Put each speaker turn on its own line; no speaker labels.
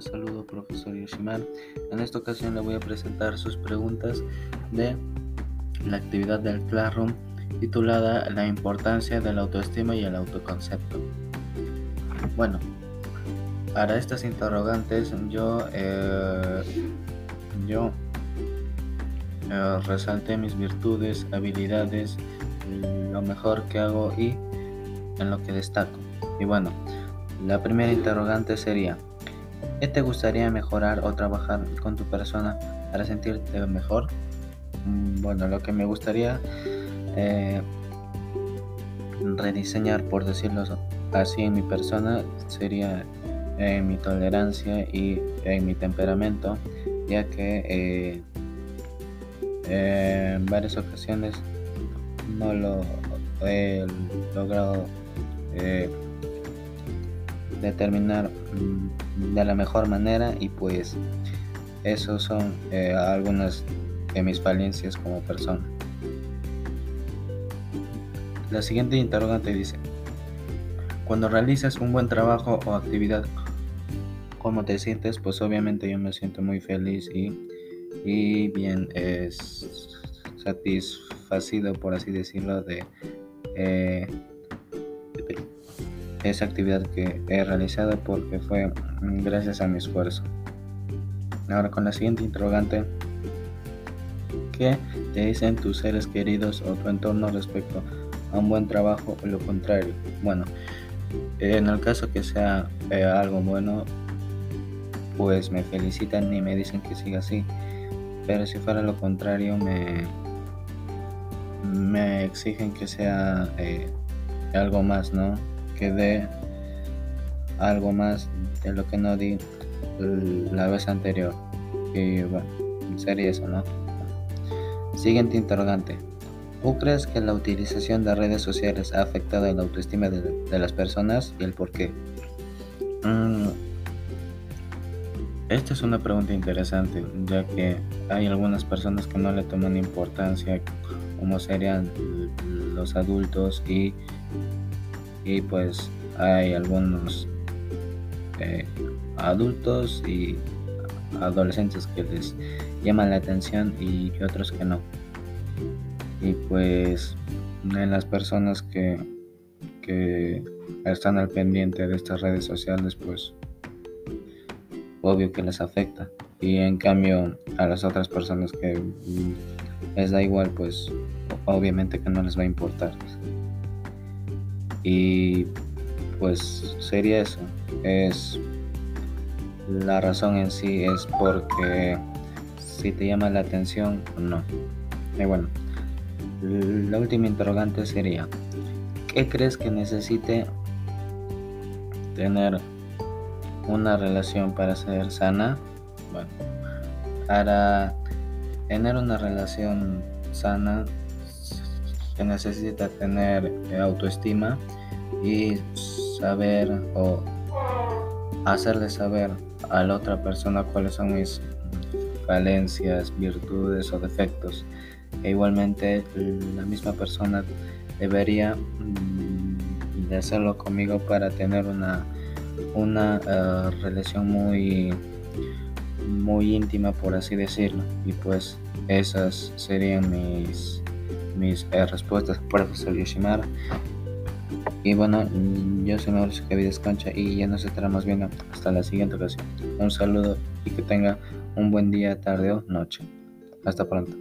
saludo profesor Yoshimar. En esta ocasión le voy a presentar sus preguntas de la actividad del Classroom titulada La importancia de la autoestima y el autoconcepto. Bueno, para estas interrogantes yo, eh, yo eh, resalté mis virtudes, habilidades, lo mejor que hago y en lo que destaco. Y bueno, la primera interrogante sería, ¿qué te gustaría mejorar o trabajar con tu persona para sentirte mejor? Mm, bueno, lo que me gustaría eh, rediseñar, por decirlo así, en mi persona sería en mi tolerancia y en mi temperamento, ya que eh, en varias ocasiones no lo he logrado eh, determinar mm, de la mejor manera y pues esos son eh, algunas de mis falencias como persona. La siguiente interrogante dice, cuando realizas un buen trabajo o actividad, ¿cómo te sientes? Pues obviamente yo me siento muy feliz y, y bien es satisfacido, por así decirlo, de eh, esa actividad que he realizado porque fue gracias a mi esfuerzo. Ahora con la siguiente interrogante, ¿qué te dicen tus seres queridos o tu entorno respecto a un buen trabajo o lo contrario? Bueno, en el caso que sea eh, algo bueno, pues me felicitan y me dicen que siga así. Pero si fuera lo contrario, me, me exigen que sea eh, algo más, ¿no? Que dé algo más de lo que no di la vez anterior. Y bueno, sería eso, ¿no? Siguiente interrogante. ¿Tú crees que la utilización de redes sociales ha afectado la autoestima de, las personas y el por qué? Mm, esta es una pregunta interesante, ya que hay algunas personas que no le toman importancia como serían los adultos y y pues hay algunos eh, adultos y adolescentes que les llaman la atención y otros que no. Y pues en las personas que, que están al pendiente de estas redes sociales, pues obvio que les afecta. Y en cambio a las otras personas que les da igual, pues obviamente que no les va a importar. Y pues sería eso. Es la razón en sí es porque si te llama la atención o no. Y bueno, la última interrogante sería, ¿qué crees que necesite tener una relación para ser sana? Bueno, para tener una relación sana que necesita tener autoestima y saber o hacerle saber a la otra persona cuáles son mis falencias, virtudes o defectos. E igualmente la misma persona debería mm, hacerlo conmigo para tener una, una eh, relación muy muy íntima por así decirlo y pues esas serían mis mis eh, respuestas profesor Yoshimara. Y bueno, yo soy Mauricio Cavides Concha y ya nos estaremos viendo hasta la siguiente ocasión. Un saludo y que tenga un buen día, tarde o noche. Hasta pronto.